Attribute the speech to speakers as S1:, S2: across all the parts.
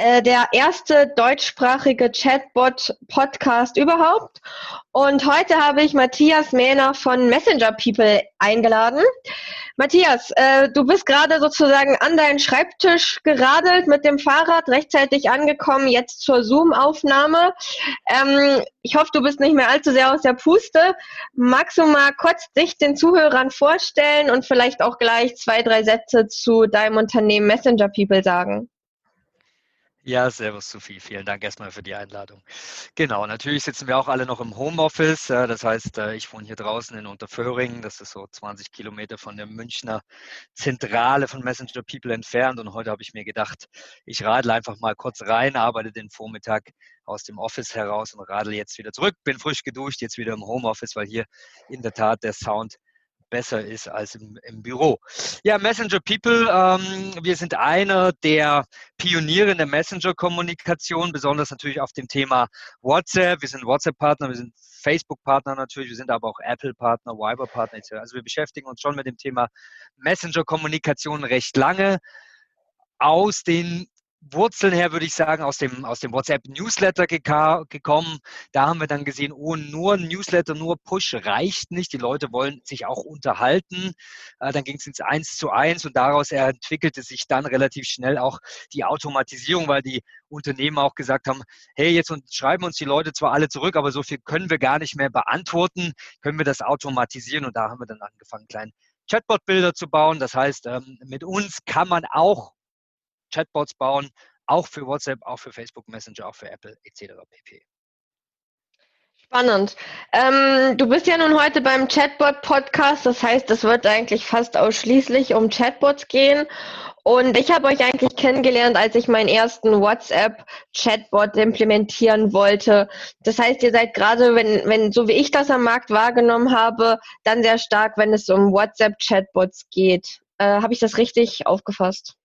S1: Äh, der erste deutschsprachige Chatbot-Podcast überhaupt. Und heute habe ich Matthias Mähner von Messenger People eingeladen. Matthias, äh, du bist gerade sozusagen an deinen Schreibtisch geradelt mit dem Fahrrad, rechtzeitig angekommen, jetzt zur Zoom-Aufnahme. Ähm, ich hoffe, du bist nicht mehr allzu sehr aus der Puste. Magst du mal kurz dich den Zuhörern vorstellen und vielleicht auch gleich zwei, drei Sätze zu deinem Unternehmen Messenger People sagen?
S2: Ja, servus Sophie. Vielen Dank erstmal für die Einladung. Genau, natürlich sitzen wir auch alle noch im Homeoffice. Das heißt, äh, ich wohne hier draußen in Unterföhring. Das ist so 20 Kilometer von der Münchner Zentrale von Messenger People entfernt. Und heute habe ich mir gedacht, ich radle einfach mal kurz rein, arbeite den Vormittag aus dem Office heraus und radle jetzt wieder zurück. Bin frisch geduscht, jetzt wieder im Homeoffice, weil hier in der Tat der Sound besser ist als im, im Büro. Ja, Messenger People, ähm, wir sind einer der Pioniere in der Messenger-Kommunikation, besonders natürlich auf dem Thema WhatsApp. Wir sind WhatsApp-Partner, wir sind Facebook-Partner natürlich, wir sind aber auch Apple-Partner, Viber-Partner etc. Also wir beschäftigen uns schon mit dem Thema Messenger-Kommunikation recht lange aus den Wurzeln her würde ich sagen, aus dem, aus dem WhatsApp-Newsletter gekommen. Da haben wir dann gesehen, oh, nur Newsletter, nur Push reicht nicht. Die Leute wollen sich auch unterhalten. Äh, dann ging es ins Eins zu eins und daraus entwickelte sich dann relativ schnell auch die Automatisierung, weil die Unternehmen auch gesagt haben, hey, jetzt schreiben uns die Leute zwar alle zurück, aber so viel können wir gar nicht mehr beantworten. Können wir das automatisieren? Und da haben wir dann angefangen, kleinen Chatbot-Bilder zu bauen. Das heißt, ähm, mit uns kann man auch Chatbots bauen, auch für WhatsApp, auch für Facebook Messenger, auch für Apple etc. pp.
S1: Spannend. Ähm, du bist ja nun heute beim Chatbot-Podcast, das heißt, es wird eigentlich fast ausschließlich um Chatbots gehen. Und ich habe euch eigentlich kennengelernt, als ich meinen ersten WhatsApp-Chatbot implementieren wollte. Das heißt, ihr seid gerade, wenn, wenn, so wie ich das am Markt wahrgenommen habe, dann sehr stark, wenn es um WhatsApp-Chatbots geht. Äh, habe ich das richtig aufgefasst?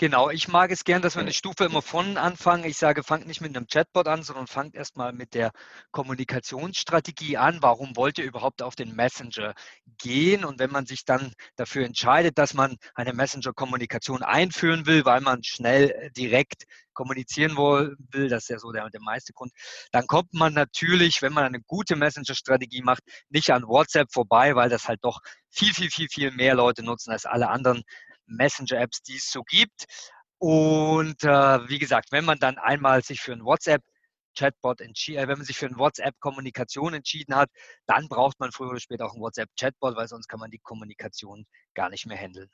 S2: Genau, ich mag es gern, dass wir eine Stufe immer von anfangen. Ich sage, fangt nicht mit einem Chatbot an, sondern fangt erstmal mit der Kommunikationsstrategie an. Warum wollt ihr überhaupt auf den Messenger gehen? Und wenn man sich dann dafür entscheidet, dass man eine Messenger-Kommunikation einführen will, weil man schnell äh, direkt kommunizieren will, das ist ja so der, der meiste Grund, dann kommt man natürlich, wenn man eine gute Messenger-Strategie macht, nicht an WhatsApp vorbei, weil das halt doch viel, viel, viel, viel mehr Leute nutzen als alle anderen Messenger-Apps, die es so gibt. Und äh, wie gesagt, wenn man dann einmal sich für ein WhatsApp Chatbot entschieden, äh, wenn man sich für eine WhatsApp-Kommunikation entschieden hat, dann braucht man früher oder später auch ein WhatsApp-Chatbot, weil sonst kann man die Kommunikation gar nicht mehr handeln.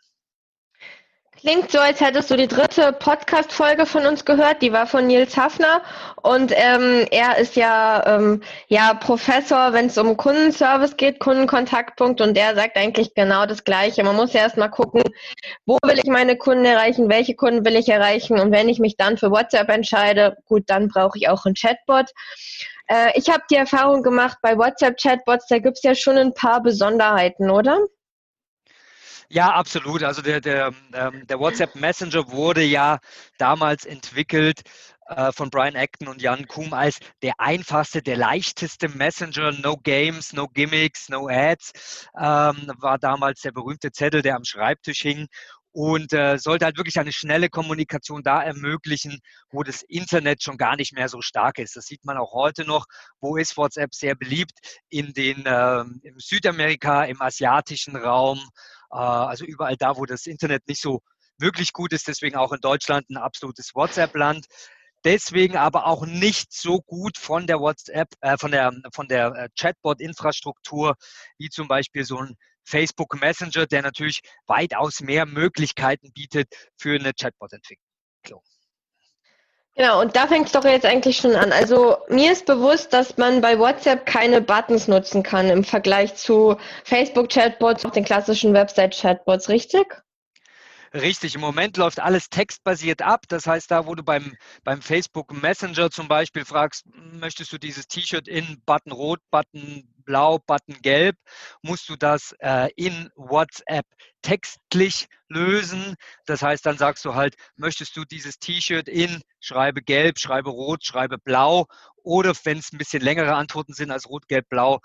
S1: Klingt so, als hättest du die dritte Podcast-Folge von uns gehört. Die war von Nils Hafner und ähm, er ist ja, ähm, ja Professor, wenn es um Kundenservice geht, Kundenkontaktpunkt und der sagt eigentlich genau das Gleiche. Man muss ja erstmal gucken, wo will ich meine Kunden erreichen, welche Kunden will ich erreichen und wenn ich mich dann für WhatsApp entscheide, gut, dann brauche ich auch ein Chatbot. Äh, ich habe die Erfahrung gemacht bei WhatsApp-Chatbots, da gibt es ja schon ein paar Besonderheiten, oder?
S2: Ja, absolut. Also der, der, ähm, der WhatsApp Messenger wurde ja damals entwickelt äh, von Brian Acton und Jan Kuhm als der einfachste, der leichteste Messenger. No Games, no Gimmicks, no Ads. Ähm, war damals der berühmte Zettel, der am Schreibtisch hing und äh, sollte halt wirklich eine schnelle Kommunikation da ermöglichen, wo das Internet schon gar nicht mehr so stark ist. Das sieht man auch heute noch. Wo ist WhatsApp sehr beliebt? In den äh, im Südamerika, im asiatischen Raum äh, also überall da, wo das Internet nicht so wirklich gut ist. Deswegen auch in Deutschland ein absolutes WhatsApp-Land. Deswegen aber auch nicht so gut von der WhatsApp, äh, von der, von der äh, Chatbot-Infrastruktur wie zum Beispiel so ein Facebook Messenger, der natürlich weitaus mehr Möglichkeiten bietet für eine Chatbot-Entwicklung.
S1: Genau, und da fängt es doch jetzt eigentlich schon an. Also mir ist bewusst, dass man bei WhatsApp keine Buttons nutzen kann im Vergleich zu Facebook-Chatbots und den klassischen Website-Chatbots, richtig?
S2: Richtig, im Moment läuft alles textbasiert ab. Das heißt, da, wo du beim, beim Facebook Messenger zum Beispiel fragst, möchtest du dieses T-Shirt in Button Rot, Button Blau, Button Gelb, musst du das äh, in WhatsApp textlich lösen. Das heißt, dann sagst du halt, möchtest du dieses T-Shirt in, schreibe Gelb, schreibe Rot, schreibe Blau. Oder wenn es ein bisschen längere Antworten sind als Rot, Gelb, Blau,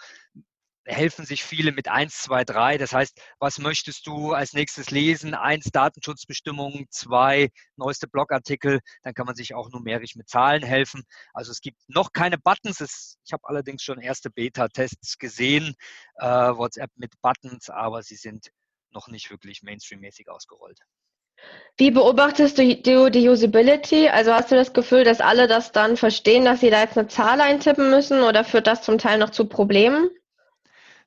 S2: helfen sich viele mit 1, 2, 3. Das heißt, was möchtest du als nächstes lesen? Eins Datenschutzbestimmungen, zwei neueste Blogartikel. Dann kann man sich auch numerisch mit Zahlen helfen. Also es gibt noch keine Buttons. Es, ich habe allerdings schon erste Beta-Tests gesehen, äh, WhatsApp mit Buttons, aber sie sind noch nicht wirklich Mainstream-mäßig ausgerollt.
S1: Wie beobachtest du die Usability? Also hast du das Gefühl, dass alle das dann verstehen, dass sie da jetzt eine Zahl eintippen müssen oder führt das zum Teil noch zu Problemen?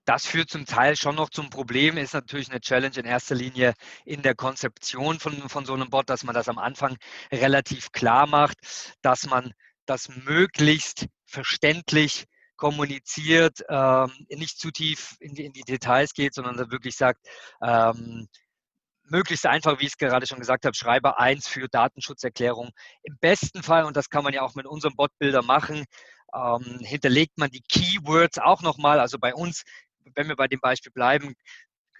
S2: Das führt zum Teil schon noch zum Problem, ist natürlich eine Challenge in erster Linie in der Konzeption von, von so einem Bot, dass man das am Anfang relativ klar macht, dass man das möglichst verständlich kommuniziert, ähm, nicht zu tief in die, in die, Details geht, sondern wirklich sagt, ähm, möglichst einfach, wie ich es gerade schon gesagt habe, schreibe eins für Datenschutzerklärung. Im besten Fall, und das kann man ja auch mit unserem Botbilder machen, ähm, hinterlegt man die Keywords auch nochmal. Also bei uns wenn wir bei dem Beispiel bleiben,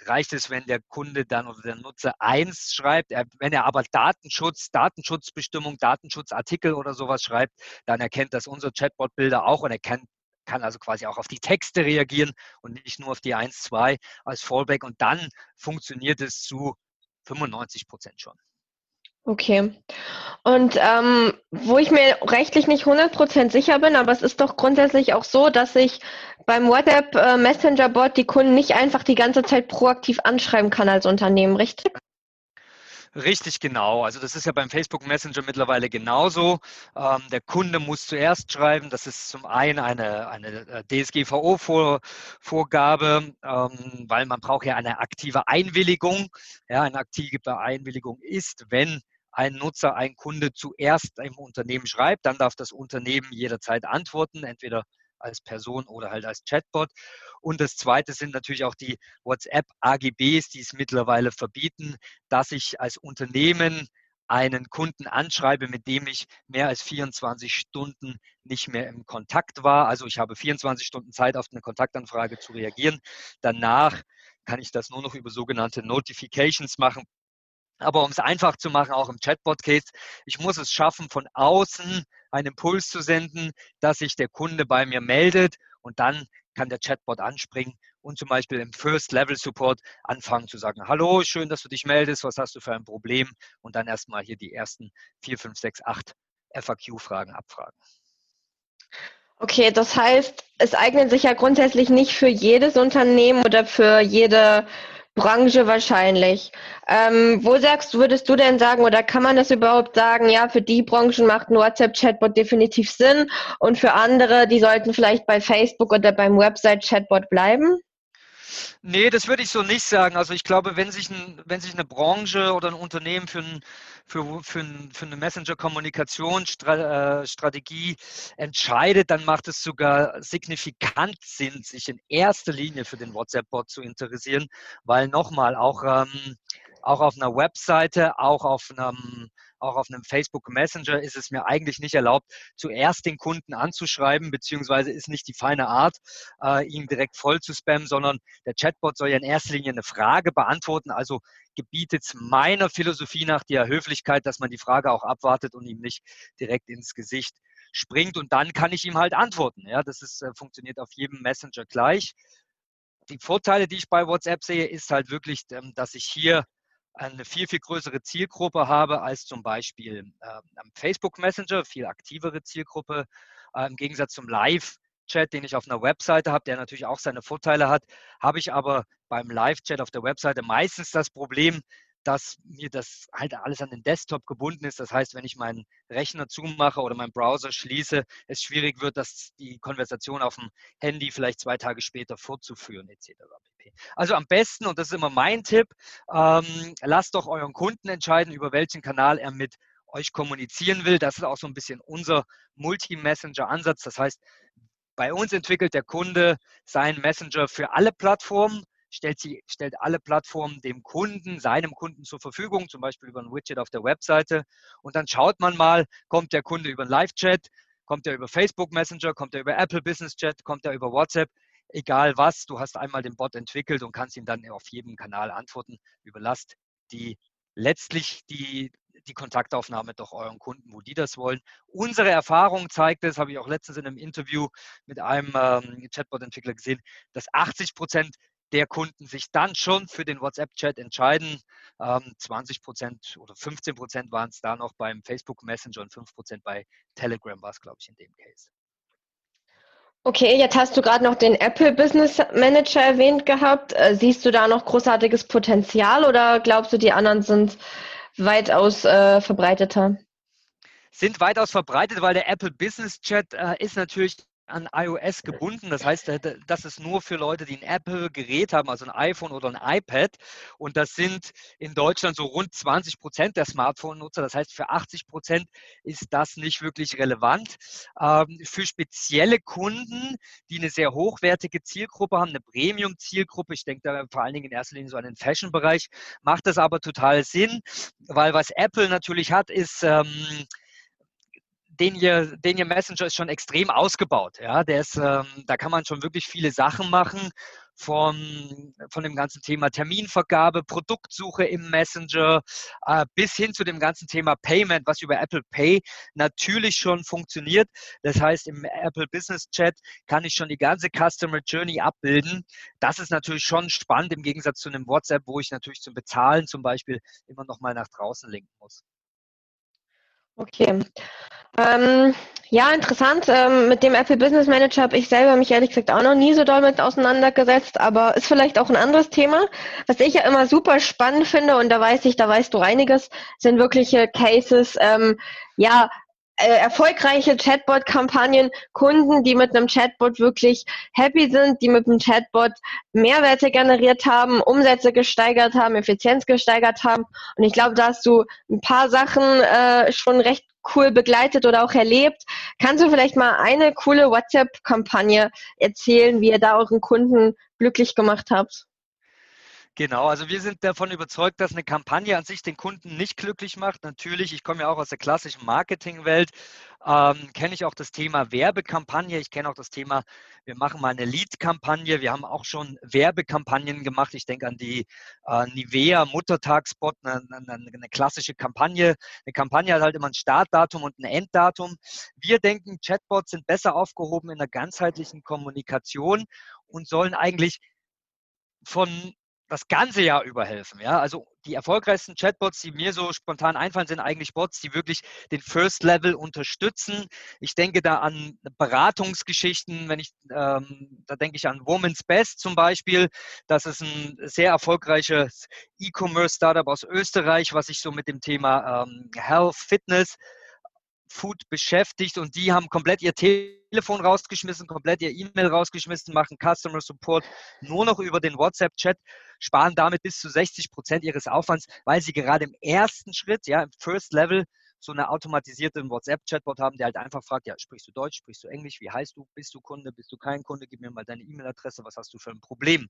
S2: reicht es, wenn der Kunde dann oder der Nutzer eins schreibt. wenn er aber Datenschutz, Datenschutzbestimmung, Datenschutzartikel oder sowas schreibt, dann erkennt das unser Chatbot-Bilder auch und er kann, kann also quasi auch auf die Texte reagieren und nicht nur auf die 1, 2 als Fallback. Und dann funktioniert es zu 95 Prozent schon.
S1: Okay. Und ähm, wo ich mir rechtlich nicht 100% sicher bin, aber es ist doch grundsätzlich auch so, dass ich beim WhatsApp äh, Messenger Bot die Kunden nicht einfach die ganze Zeit proaktiv anschreiben kann als Unternehmen, richtig?
S2: Richtig, genau. Also das ist ja beim Facebook Messenger mittlerweile genauso. Ähm, der Kunde muss zuerst schreiben. Das ist zum einen eine, eine äh, DSGVO-Vorgabe, ähm, weil man braucht ja eine aktive Einwilligung. Ja, eine aktive Einwilligung ist, wenn ein Nutzer, ein Kunde zuerst im Unternehmen schreibt, dann darf das Unternehmen jederzeit antworten, entweder als Person oder halt als Chatbot. Und das Zweite sind natürlich auch die WhatsApp-AGBs, die es mittlerweile verbieten, dass ich als Unternehmen einen Kunden anschreibe, mit dem ich mehr als 24 Stunden nicht mehr im Kontakt war. Also ich habe 24 Stunden Zeit, auf eine Kontaktanfrage zu reagieren. Danach kann ich das nur noch über sogenannte Notifications machen. Aber um es einfach zu machen, auch im Chatbot-Case, ich muss es schaffen, von außen einen Impuls zu senden, dass sich der Kunde bei mir meldet und dann kann der Chatbot anspringen und zum Beispiel im First-Level-Support anfangen zu sagen, hallo, schön, dass du dich meldest, was hast du für ein Problem? Und dann erstmal hier die ersten 4, 5, 6, 8 FAQ-Fragen abfragen.
S1: Okay, das heißt, es eignet sich ja grundsätzlich nicht für jedes Unternehmen oder für jede Branche wahrscheinlich. Ähm, wo sagst, würdest du denn sagen, oder kann man das überhaupt sagen, ja, für die Branchen macht ein WhatsApp-Chatbot definitiv Sinn und für andere, die sollten vielleicht bei Facebook oder beim Website-Chatbot bleiben?
S2: Nee, das würde ich so nicht sagen. Also ich glaube, wenn sich, ein, wenn sich eine Branche oder ein Unternehmen für, ein, für, für, ein, für eine Messenger-Kommunikationsstrategie äh, entscheidet, dann macht es sogar signifikant Sinn, sich in erster Linie für den WhatsApp-Bot zu interessieren, weil nochmal auch, ähm, auch auf einer Webseite, auch auf einem auch auf einem Facebook Messenger ist es mir eigentlich nicht erlaubt, zuerst den Kunden anzuschreiben, beziehungsweise ist nicht die feine Art, äh, ihn direkt voll zu spammen, sondern der Chatbot soll ja in erster Linie eine Frage beantworten. Also gebietet meiner Philosophie nach der Höflichkeit, dass man die Frage auch abwartet und ihm nicht direkt ins Gesicht springt. Und dann kann ich ihm halt antworten. Ja, das ist, äh, funktioniert auf jedem Messenger gleich. Die Vorteile, die ich bei WhatsApp sehe, ist halt wirklich, ähm, dass ich hier eine viel, viel größere Zielgruppe habe als zum Beispiel äh, am Facebook Messenger, viel aktivere Zielgruppe. Äh, Im Gegensatz zum Live-Chat, den ich auf einer Webseite habe, der natürlich auch seine Vorteile hat, habe ich aber beim Live-Chat auf der Webseite meistens das Problem, dass mir das halt alles an den Desktop gebunden ist. Das heißt, wenn ich meinen Rechner zumache oder meinen Browser schließe, es schwierig wird, dass die Konversation auf dem Handy vielleicht zwei Tage später fortzuführen etc. Also am besten, und das ist immer mein Tipp, ähm, lasst doch euren Kunden entscheiden, über welchen Kanal er mit euch kommunizieren will. Das ist auch so ein bisschen unser Multi-Messenger-Ansatz. Das heißt, bei uns entwickelt der Kunde seinen Messenger für alle Plattformen stellt, sie, stellt alle Plattformen dem Kunden, seinem Kunden zur Verfügung, zum Beispiel über ein Widget auf der Webseite. Und dann schaut man mal, kommt der Kunde über einen Live-Chat, kommt er über Facebook Messenger, kommt er über Apple Business Chat, kommt er über WhatsApp egal was, du hast einmal den Bot entwickelt und kannst ihm dann auf jedem Kanal antworten. Überlasst die letztlich die, die Kontaktaufnahme doch euren Kunden, wo die das wollen. Unsere Erfahrung zeigt es, habe ich auch letztens in einem Interview mit einem ähm, Chatbot-Entwickler gesehen, dass 80 Prozent der Kunden sich dann schon für den WhatsApp-Chat entscheiden. Ähm, 20 Prozent oder 15 Prozent waren es da noch beim Facebook Messenger und 5 Prozent bei Telegram war es, glaube ich, in dem Case.
S1: Okay, jetzt hast du gerade noch den Apple Business Manager erwähnt gehabt. Äh, siehst du da noch großartiges Potenzial oder glaubst du, die anderen sind weitaus äh, verbreiteter?
S2: Sind weitaus verbreitet, weil der Apple Business Chat äh, ist natürlich an iOS gebunden. Das heißt, das ist nur für Leute, die ein Apple-Gerät haben, also ein iPhone oder ein iPad. Und das sind in Deutschland so rund 20 Prozent der Smartphone-Nutzer. Das heißt, für 80 Prozent ist das nicht wirklich relevant. Ähm, für spezielle Kunden, die eine sehr hochwertige Zielgruppe haben, eine Premium-Zielgruppe, ich denke da vor allen Dingen in erster Linie so an den Fashion-Bereich, macht das aber total Sinn, weil was Apple natürlich hat, ist, ähm, den ihr, den ihr Messenger ist schon extrem ausgebaut. Ja, der ist, ähm, da kann man schon wirklich viele Sachen machen. Von, von dem ganzen Thema Terminvergabe, Produktsuche im Messenger äh, bis hin zu dem ganzen Thema Payment, was über Apple Pay natürlich schon funktioniert. Das heißt, im Apple Business Chat kann ich schon die ganze Customer Journey abbilden. Das ist natürlich schon spannend im Gegensatz zu einem WhatsApp, wo ich natürlich zum Bezahlen zum Beispiel immer noch mal nach draußen linken muss.
S1: Okay. Ähm, ja, interessant. Ähm, mit dem Apple Business Manager habe ich selber mich ehrlich gesagt auch noch nie so doll mit auseinandergesetzt, aber ist vielleicht auch ein anderes Thema. Was ich ja immer super spannend finde, und da weiß ich, da weißt du einiges, sind wirkliche Cases, ähm, ja, äh, erfolgreiche Chatbot-Kampagnen, Kunden, die mit einem Chatbot wirklich happy sind, die mit einem Chatbot Mehrwerte generiert haben, Umsätze gesteigert haben, Effizienz gesteigert haben. Und ich glaube, da hast du ein paar Sachen äh, schon recht cool begleitet oder auch erlebt. Kannst du vielleicht mal eine coole WhatsApp-Kampagne erzählen, wie ihr da euren Kunden glücklich gemacht habt?
S2: Genau, also wir sind davon überzeugt, dass eine Kampagne an sich den Kunden nicht glücklich macht. Natürlich, ich komme ja auch aus der klassischen Marketingwelt, ähm, kenne ich auch das Thema Werbekampagne. Ich kenne auch das Thema, wir machen mal eine Lead-Kampagne. Wir haben auch schon Werbekampagnen gemacht. Ich denke an die äh, Nivea Muttertagspot, eine, eine, eine klassische Kampagne. Eine Kampagne hat halt immer ein Startdatum und ein Enddatum. Wir denken, Chatbots sind besser aufgehoben in einer ganzheitlichen Kommunikation und sollen eigentlich von das ganze Jahr über helfen. Ja? Also die erfolgreichsten Chatbots, die mir so spontan einfallen, sind eigentlich Bots, die wirklich den First Level unterstützen. Ich denke da an Beratungsgeschichten, wenn ich, ähm, da denke ich an Woman's Best zum Beispiel. Das ist ein sehr erfolgreiches E-Commerce-Startup aus Österreich, was sich so mit dem Thema ähm, Health, Fitness, Food beschäftigt und die haben komplett ihr Telefon rausgeschmissen, komplett ihr E-Mail rausgeschmissen, machen Customer Support nur noch über den WhatsApp-Chat, sparen damit bis zu 60 Prozent ihres Aufwands, weil sie gerade im ersten Schritt, ja, im First Level, so eine automatisierte WhatsApp-Chatbot haben, der halt einfach fragt, ja, sprichst du Deutsch, sprichst du Englisch, wie heißt du, bist du Kunde, bist du kein Kunde, gib mir mal deine E-Mail-Adresse, was hast du für ein Problem.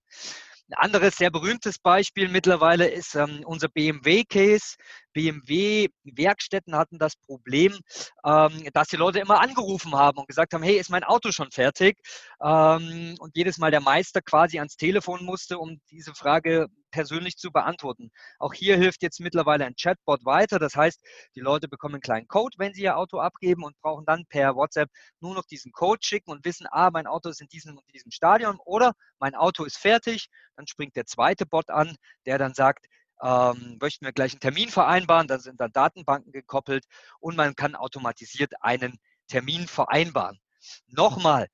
S2: Ein anderes sehr berühmtes Beispiel mittlerweile ist ähm, unser BMW-Case. BMW-Werkstätten hatten das Problem, ähm, dass die Leute immer angerufen haben und gesagt haben, hey, ist mein Auto schon fertig? Ähm, und jedes Mal der Meister quasi ans Telefon musste, um diese Frage persönlich zu beantworten. Auch hier hilft jetzt mittlerweile ein Chatbot weiter. Das heißt, die Leute bekommen einen kleinen Code, wenn sie ihr Auto abgeben und brauchen dann per WhatsApp nur noch diesen Code schicken und wissen, ah, mein Auto ist in diesem und diesem Stadion oder mein Auto ist fertig. Dann springt der zweite Bot an, der dann sagt, ähm, möchten wir gleich einen Termin vereinbaren, da sind dann Datenbanken gekoppelt und man kann automatisiert einen Termin vereinbaren. Nochmal,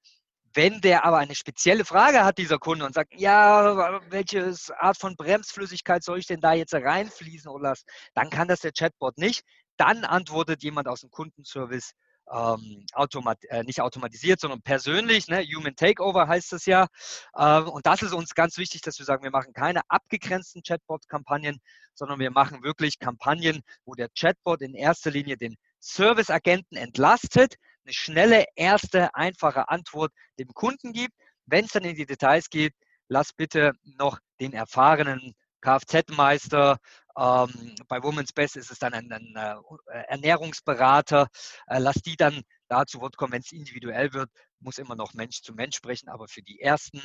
S2: wenn der aber eine spezielle Frage hat, dieser Kunde, und sagt, ja, welche Art von Bremsflüssigkeit soll ich denn da jetzt reinfließen oder was, dann kann das der Chatbot nicht. Dann antwortet jemand aus dem Kundenservice, ähm, automat äh, nicht automatisiert, sondern persönlich. Ne? Human Takeover heißt es ja. Ähm, und das ist uns ganz wichtig, dass wir sagen, wir machen keine abgegrenzten Chatbot-Kampagnen, sondern wir machen wirklich Kampagnen, wo der Chatbot in erster Linie den Serviceagenten entlastet, eine schnelle, erste, einfache Antwort dem Kunden gibt. Wenn es dann in die Details geht, lass bitte noch den erfahrenen Kfz-Meister, ähm, bei Women's Best ist es dann ein, ein, ein äh, Ernährungsberater, äh, lass die dann da zu Wort kommen, wenn es individuell wird, muss immer noch Mensch zu Mensch sprechen, aber für die ersten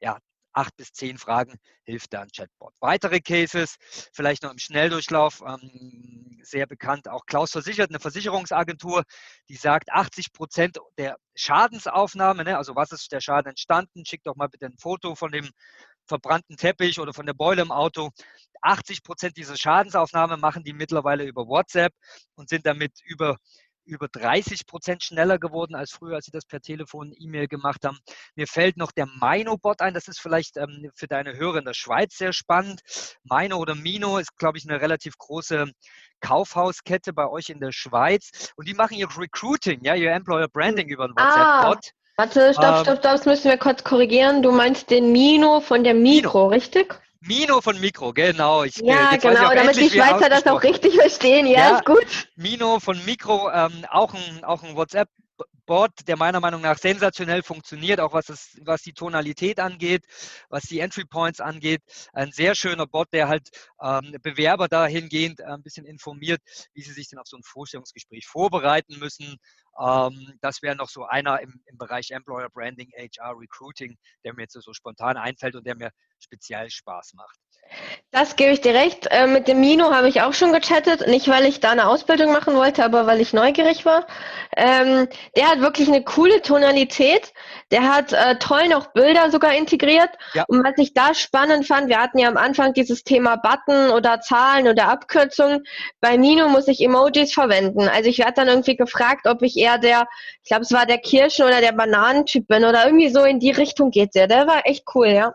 S2: ja, acht bis zehn Fragen hilft da ein Chatbot. Weitere Cases, vielleicht noch im Schnelldurchlauf, ähm, sehr bekannt, auch Klaus Versichert, eine Versicherungsagentur, die sagt, 80 Prozent der Schadensaufnahme, ne, also was ist der Schaden entstanden, schickt doch mal bitte ein Foto von dem verbrannten Teppich oder von der Beule im Auto. 80 Prozent dieser Schadensaufnahme machen die mittlerweile über WhatsApp und sind damit über über 30 Prozent schneller geworden als früher, als sie das per Telefon, E-Mail gemacht haben. Mir fällt noch der Mino-Bot ein. Das ist vielleicht ähm, für deine Hörer in der Schweiz sehr spannend. Mino oder Mino ist, glaube ich, eine relativ große Kaufhauskette bei euch in der Schweiz. Und die machen ihr Recruiting, ja, ihr Employer Branding über einen ah, WhatsApp-Bot.
S1: Warte, stopp, ähm, stopp, das müssen wir kurz korrigieren. Du meinst den Mino von der Mikro, Mino. richtig?
S2: Mino von Mikro, genau.
S1: Ich, ja, genau, damit die Schweizer das auch richtig verstehen. Ja, ja, ist gut.
S2: Mino von Mikro, ähm, auch ein, auch ein WhatsApp. Bot, der meiner Meinung nach sensationell funktioniert, auch was, das, was die Tonalität angeht, was die Entry Points angeht. Ein sehr schöner Bot, der halt ähm, Bewerber dahingehend äh, ein bisschen informiert, wie sie sich denn auf so ein Vorstellungsgespräch vorbereiten müssen. Ähm, das wäre noch so einer im, im Bereich Employer Branding, HR Recruiting, der mir jetzt so spontan einfällt und der mir speziell Spaß macht.
S1: Das gebe ich dir recht. Äh, mit dem Mino habe ich auch schon gechattet. Nicht, weil ich da eine Ausbildung machen wollte, aber weil ich neugierig war. Ähm, der hat wirklich eine coole Tonalität. Der hat äh, toll noch Bilder sogar integriert. Ja. Und was ich da spannend fand, wir hatten ja am Anfang dieses Thema Button oder Zahlen oder Abkürzungen. Bei Mino muss ich Emojis verwenden. Also ich werde dann irgendwie gefragt, ob ich eher der, ich glaube, es war der Kirschen- oder der Bananentyp bin oder irgendwie so in die Richtung geht der. Der war echt cool, ja.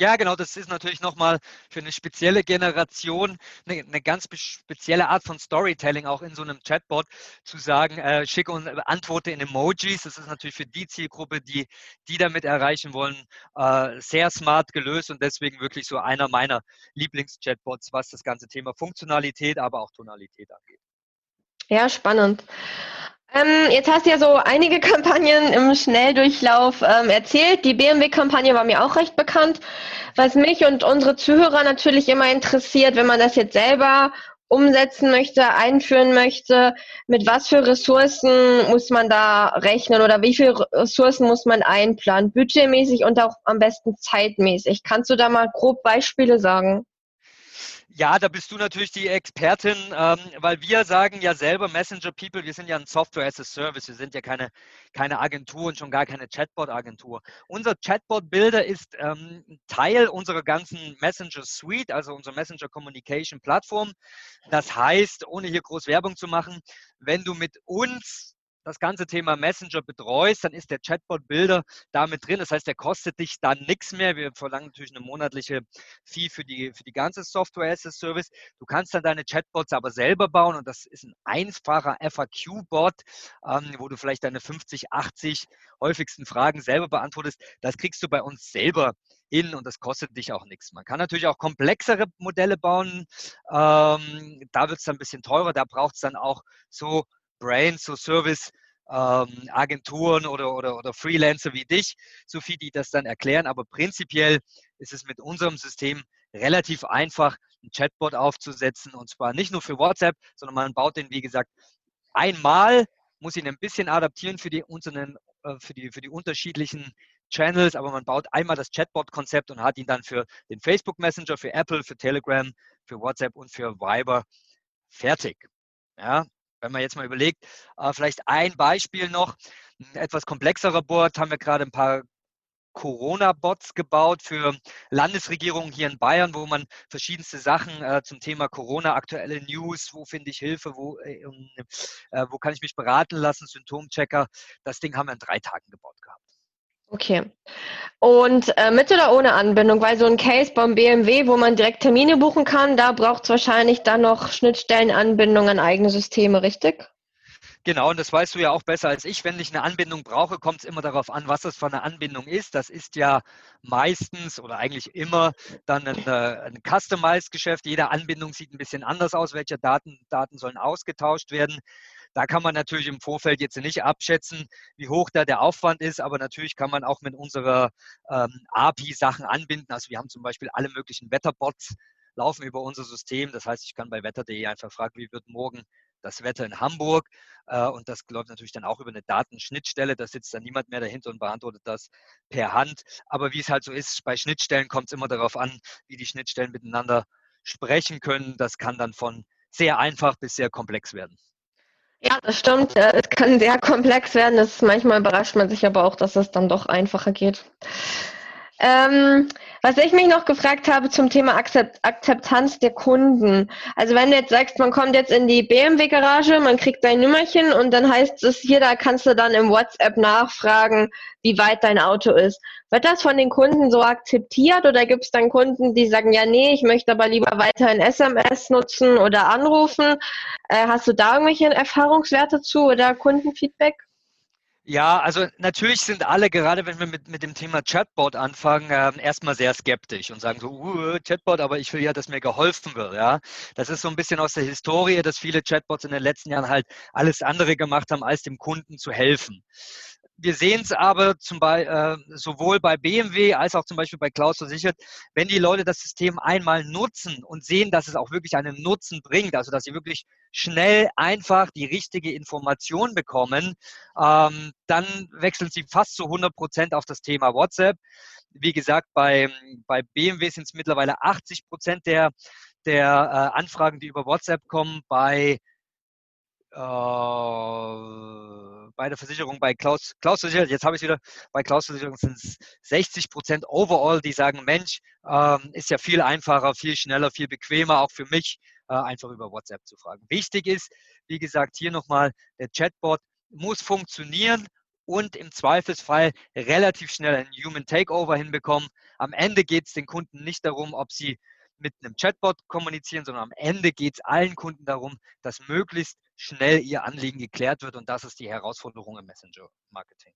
S2: Ja, genau, das ist natürlich nochmal für eine spezielle Generation eine, eine, ganz spezielle Art von Storytelling, auch in so einem Chatbot zu sagen, äh, schicke und antworte in Emojis. Das ist natürlich für die Zielgruppe, die die damit erreichen wollen, äh, sehr smart gelöst und deswegen wirklich so einer meiner Lieblings-Chatbots, was das ganze Thema Funktionalität, aber auch Tonalität angeht.
S1: Ja, spannend. Ähm, jetzt hast du ja so einige Kampagnen im Schnelldurchlauf ähm, erzählt. Die BMW-Kampagne war mir auch recht bekannt. Was mich und unsere Zuhörer natürlich immer interessiert, wenn man das jetzt selber umsetzen möchte, einführen möchte, mit was für Ressourcen muss man da rechnen oder wie viele Ressourcen muss man einplanen, budgetmäßig und auch am besten zeitmäßig. Kannst du da mal grob Beispiele sagen?
S2: Ja, da bist du natürlich die Expertin, ähm, weil wir sagen ja selber Messenger People, wir sind ja ein Software as a Service, wir sind ja keine, keine Agentur und schon gar keine Chatbot-Agentur. Unser Chatbot-Builder ist ähm, Teil unserer ganzen Messenger Suite, also unserer Messenger Communication Plattform. Das heißt, ohne hier groß Werbung zu machen, wenn du mit uns das ganze Thema Messenger betreust, dann ist der Chatbot-Builder damit drin. Das heißt, der kostet dich dann nichts mehr. Wir verlangen natürlich eine monatliche Fee für die, für die ganze Software as a Service. Du kannst dann deine Chatbots aber selber bauen und das ist ein einfacher FAQ-Bot, ähm, wo du vielleicht deine 50, 80 häufigsten Fragen selber beantwortest. Das kriegst du bei uns selber hin und das kostet dich auch nichts. Man kann natürlich auch komplexere Modelle bauen. Ähm, da wird es dann ein bisschen teurer. Da braucht es dann auch so Brains, so Service-Agenturen ähm, oder, oder, oder Freelancer wie dich, Sophie, die das dann erklären. Aber prinzipiell ist es mit unserem System relativ einfach, ein Chatbot aufzusetzen und zwar nicht nur für WhatsApp, sondern man baut den, wie gesagt, einmal, muss ihn ein bisschen adaptieren für die, äh, für die, für die unterschiedlichen Channels, aber man baut einmal das Chatbot-Konzept und hat ihn dann für den Facebook Messenger, für Apple, für Telegram, für WhatsApp und für Viber fertig. Ja, wenn man jetzt mal überlegt, äh, vielleicht ein Beispiel noch, ein etwas komplexerer Board, haben wir gerade ein paar Corona-Bots gebaut für Landesregierungen hier in Bayern, wo man verschiedenste Sachen äh, zum Thema Corona, aktuelle News, wo finde ich Hilfe, wo, äh, wo kann ich mich beraten lassen, Symptomchecker. Das Ding haben wir in drei Tagen gebaut gehabt.
S1: Okay. Und äh, mit oder ohne Anbindung? Weil so ein Case beim BMW, wo man direkt Termine buchen kann, da braucht es wahrscheinlich dann noch Schnittstellenanbindungen an eigene Systeme, richtig?
S2: Genau, und das weißt du ja auch besser als ich. Wenn ich eine Anbindung brauche, kommt es immer darauf an, was das für eine Anbindung ist. Das ist ja meistens oder eigentlich immer dann ein, äh, ein Customized-Geschäft. Jede Anbindung sieht ein bisschen anders aus. Welche Daten, Daten sollen ausgetauscht werden? Da kann man natürlich im Vorfeld jetzt nicht abschätzen, wie hoch da der Aufwand ist, aber natürlich kann man auch mit unserer ähm, API Sachen anbinden. Also wir haben zum Beispiel alle möglichen Wetterbots laufen über unser System. Das heißt, ich kann bei wetter.de einfach fragen, wie wird morgen das Wetter in Hamburg. Äh, und das läuft natürlich dann auch über eine Datenschnittstelle. Da sitzt dann niemand mehr dahinter und beantwortet das per Hand. Aber wie es halt so ist, bei Schnittstellen kommt es immer darauf an, wie die Schnittstellen miteinander sprechen können. Das kann dann von sehr einfach bis sehr komplex werden.
S1: Ja, das stimmt. Es kann sehr komplex werden. Das manchmal überrascht man sich aber auch, dass es dann doch einfacher geht. Ähm, was ich mich noch gefragt habe zum Thema Akzeptanz der Kunden. Also wenn du jetzt sagst, man kommt jetzt in die BMW-Garage, man kriegt dein Nummerchen und dann heißt es hier, da kannst du dann im WhatsApp nachfragen, wie weit dein Auto ist. Wird das von den Kunden so akzeptiert oder gibt es dann Kunden, die sagen, ja, nee, ich möchte aber lieber weiterhin SMS nutzen oder anrufen? Äh, hast du da irgendwelche Erfahrungswerte zu oder Kundenfeedback?
S2: Ja, also natürlich sind alle, gerade wenn wir mit, mit dem Thema Chatbot anfangen, äh, erstmal sehr skeptisch und sagen so, uh, Chatbot, aber ich will ja, dass mir geholfen wird. Ja, Das ist so ein bisschen aus der Historie, dass viele Chatbots in den letzten Jahren halt alles andere gemacht haben, als dem Kunden zu helfen. Wir sehen es aber zum Beispiel äh, sowohl bei BMW als auch zum Beispiel bei Klaus versichert, wenn die Leute das System einmal nutzen und sehen, dass es auch wirklich einen Nutzen bringt, also dass sie wirklich schnell, einfach die richtige Information bekommen, ähm, dann wechseln sie fast zu 100 Prozent auf das Thema WhatsApp. Wie gesagt, bei, bei BMW sind es mittlerweile 80 Prozent der, der äh, Anfragen, die über WhatsApp kommen. Bei äh, bei der Versicherung, bei Klaus, Klaus Versicherung, jetzt habe ich wieder, bei Klaus Versicherung sind es 60 Prozent overall, die sagen, Mensch, ähm, ist ja viel einfacher, viel schneller, viel bequemer, auch für mich, äh, einfach über WhatsApp zu fragen. Wichtig ist, wie gesagt, hier nochmal, der Chatbot muss funktionieren und im Zweifelsfall relativ schnell ein Human Takeover hinbekommen. Am Ende geht es den Kunden nicht darum, ob sie mit einem Chatbot kommunizieren, sondern am Ende geht es allen Kunden darum, dass möglichst schnell ihr Anliegen geklärt wird und das ist die Herausforderung im Messenger-Marketing.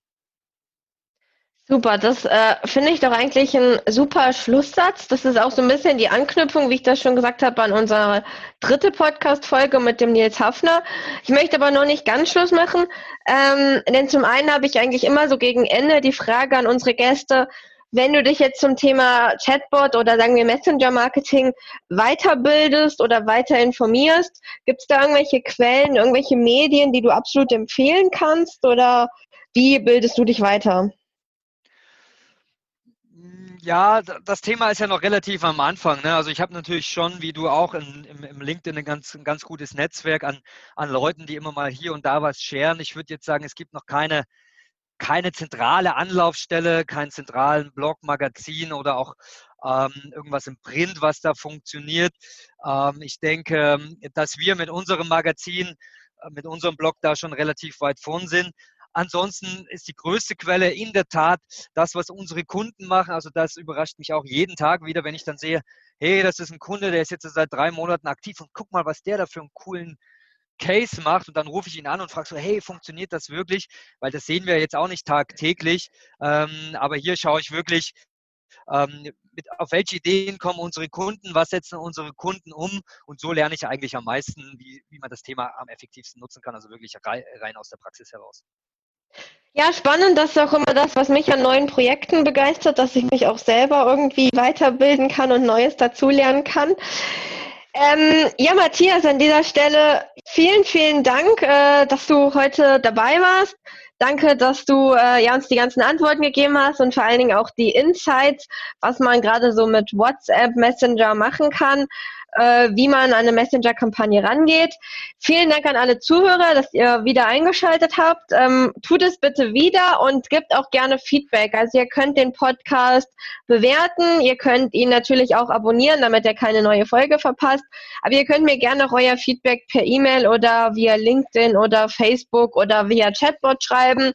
S1: Super, das äh, finde ich doch eigentlich ein super Schlusssatz. Das ist auch so ein bisschen die Anknüpfung, wie ich das schon gesagt habe, an unsere dritte Podcast-Folge mit dem Nils Hafner. Ich möchte aber noch nicht ganz Schluss machen, ähm, denn zum einen habe ich eigentlich immer so gegen Ende die Frage an unsere Gäste, wenn du dich jetzt zum Thema Chatbot oder sagen wir Messenger-Marketing weiterbildest oder weiter informierst, gibt es da irgendwelche Quellen, irgendwelche Medien, die du absolut empfehlen kannst oder wie bildest du dich weiter?
S2: Ja, das Thema ist ja noch relativ am Anfang. Ne? Also ich habe natürlich schon, wie du auch in, im, im, LinkedIn ein ganz, ein ganz gutes Netzwerk an, an Leuten, die immer mal hier und da was scheren. Ich würde jetzt sagen, es gibt noch keine keine zentrale Anlaufstelle, keinen zentralen Blog, Magazin oder auch ähm, irgendwas im Print, was da funktioniert. Ähm, ich denke, dass wir mit unserem Magazin, äh, mit unserem Blog da schon relativ weit vorn sind. Ansonsten ist die größte Quelle in der Tat das, was unsere Kunden machen. Also das überrascht mich auch jeden Tag wieder, wenn ich dann sehe, hey, das ist ein Kunde, der ist jetzt seit drei Monaten aktiv und guck mal, was der da für einen coolen Case macht und dann rufe ich ihn an und frage so, hey, funktioniert das wirklich? Weil das sehen wir jetzt auch nicht tagtäglich. Ähm, aber hier schaue ich wirklich, ähm, mit, auf welche Ideen kommen unsere Kunden, was setzen unsere Kunden um und so lerne ich eigentlich am meisten, wie, wie man das Thema am effektivsten nutzen kann, also wirklich rein, rein aus der Praxis heraus.
S1: Ja, spannend, das ist auch immer das, was mich an neuen Projekten begeistert, dass ich mich auch selber irgendwie weiterbilden kann und Neues dazulernen kann. Ähm, ja, Matthias, an dieser Stelle vielen, vielen Dank, äh, dass du heute dabei warst. Danke, dass du äh, ja, uns die ganzen Antworten gegeben hast und vor allen Dingen auch die Insights, was man gerade so mit WhatsApp Messenger machen kann äh, wie man an eine Messenger-Kampagne rangeht. Vielen Dank an alle Zuhörer, dass ihr wieder eingeschaltet habt. Ähm, tut es bitte wieder und gebt auch gerne Feedback. Also ihr könnt den Podcast bewerten, ihr könnt ihn natürlich auch abonnieren, damit ihr keine neue Folge verpasst. Aber ihr könnt mir gerne auch euer Feedback per E-Mail oder via LinkedIn oder Facebook oder via Chatbot schreiben.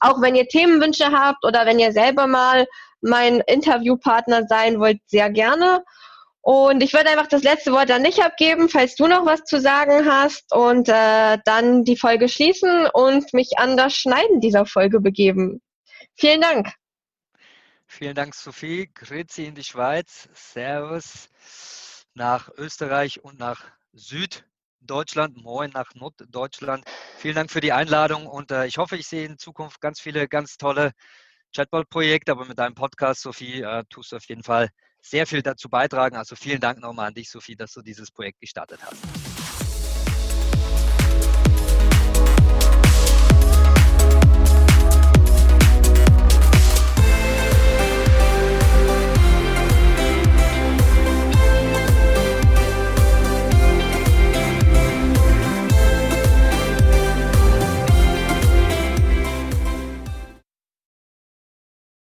S1: Auch wenn ihr Themenwünsche habt oder wenn ihr selber mal mein Interviewpartner sein wollt, sehr gerne. Und ich würde einfach das letzte Wort dann nicht abgeben, falls du noch was zu sagen hast und äh, dann die Folge schließen und mich an das Schneiden dieser Folge begeben. Vielen Dank.
S2: Vielen Dank, Sophie. Grüezi in die Schweiz. Servus nach Österreich und nach Süd Deutschland. Moin nach Norddeutschland. Vielen Dank für die Einladung und äh, ich hoffe, ich sehe in Zukunft ganz viele ganz tolle Chatbot-Projekte, aber mit deinem Podcast, Sophie, äh, tust du auf jeden Fall sehr viel dazu beitragen. Also vielen Dank nochmal an dich, Sophie, dass du dieses Projekt gestartet hast.